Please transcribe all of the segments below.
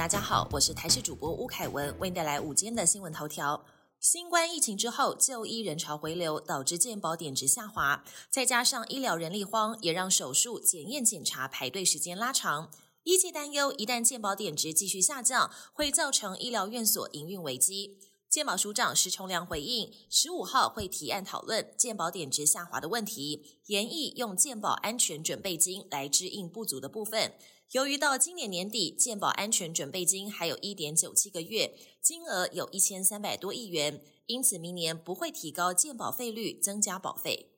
大家好，我是台视主播吴凯文，为您带来午间的新闻头条。新冠疫情之后，就医人潮回流，导致健保点值下滑，再加上医疗人力荒，也让手术、检验、检查排队时间拉长。医界担忧，一旦健保点值继续下降，会造成医疗院所营运危机。健保署长石崇良回应，十五号会提案讨论健保点值下滑的问题，研议用健保安全准备金来支应不足的部分。由于到今年年底，健保安全准备金还有一点九七个月，金额有一千三百多亿元，因此明年不会提高健保费率，增加保费。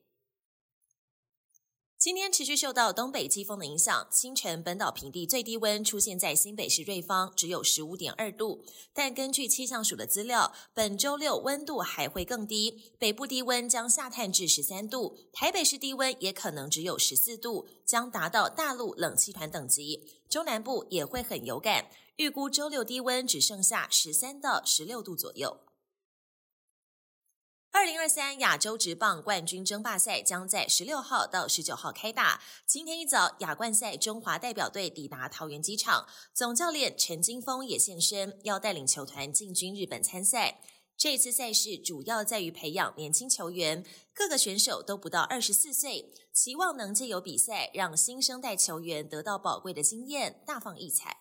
今天持续受到东北季风的影响，清晨本岛平地最低温出现在新北市瑞芳，只有十五点二度。但根据气象署的资料，本周六温度还会更低，北部低温将下探至十三度，台北市低温也可能只有十四度，将达到大陆冷气团等级。中南部也会很有感，预估周六低温只剩下十三到十六度左右。二零二三亚洲职棒冠军争霸赛将在十六号到十九号开打。今天一早，亚冠赛中华代表队抵达桃园机场，总教练陈金峰也现身，要带领球团进军日本参赛。这次赛事主要在于培养年轻球员，各个选手都不到二十四岁，希望能借由比赛让新生代球员得到宝贵的经验，大放异彩。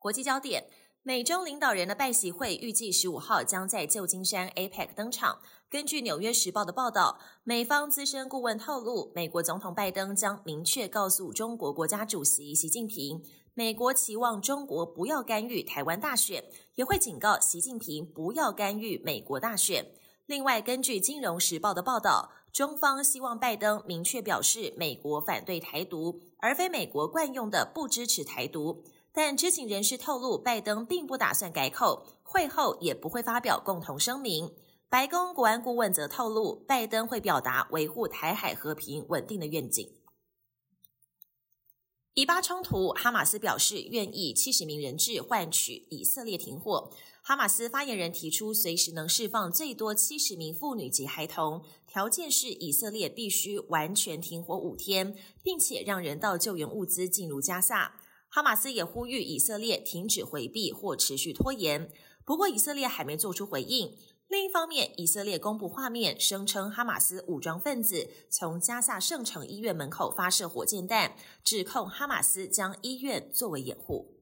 国际焦点。美中领导人的拜习会预计十五号将在旧金山 APEC 登场。根据《纽约时报》的报道，美方资深顾问透露，美国总统拜登将明确告诉中国国家主席习近平，美国期望中国不要干预台湾大选，也会警告习近平不要干预美国大选。另外，根据《金融时报》的报道，中方希望拜登明确表示，美国反对台独，而非美国惯用的不支持台独。但知情人士透露，拜登并不打算改口，会后也不会发表共同声明。白宫国安顾问则透露，拜登会表达维护台海和平稳定的愿景。以巴冲突，哈马斯表示愿意七十名人质换取以色列停火。哈马斯发言人提出，随时能释放最多七十名妇女及孩童，条件是以色列必须完全停火五天，并且让人道救援物资进入加萨。哈马斯也呼吁以色列停止回避或持续拖延，不过以色列还没做出回应。另一方面，以色列公布画面，声称哈马斯武装分子从加萨圣城医院门口发射火箭弹，指控哈马斯将医院作为掩护。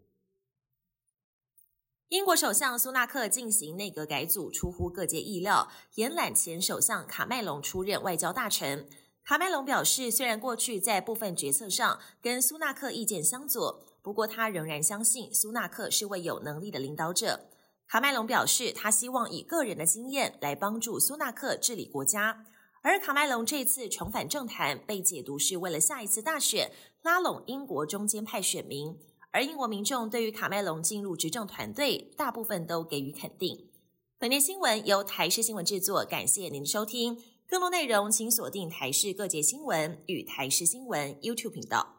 英国首相苏纳克进行内阁改组，出乎各界意料，延揽前首相卡麦隆出任外交大臣。卡麦隆表示，虽然过去在部分决策上跟苏纳克意见相左。不过，他仍然相信苏纳克是位有能力的领导者。卡麦隆表示，他希望以个人的经验来帮助苏纳克治理国家。而卡麦隆这次重返政坛，被解读是为了下一次大选拉拢英国中间派选民。而英国民众对于卡麦隆进入执政团队，大部分都给予肯定。本年新闻由台视新闻制作，感谢您的收听。更多内容请锁定台视各界新闻与台视新闻 YouTube 频道。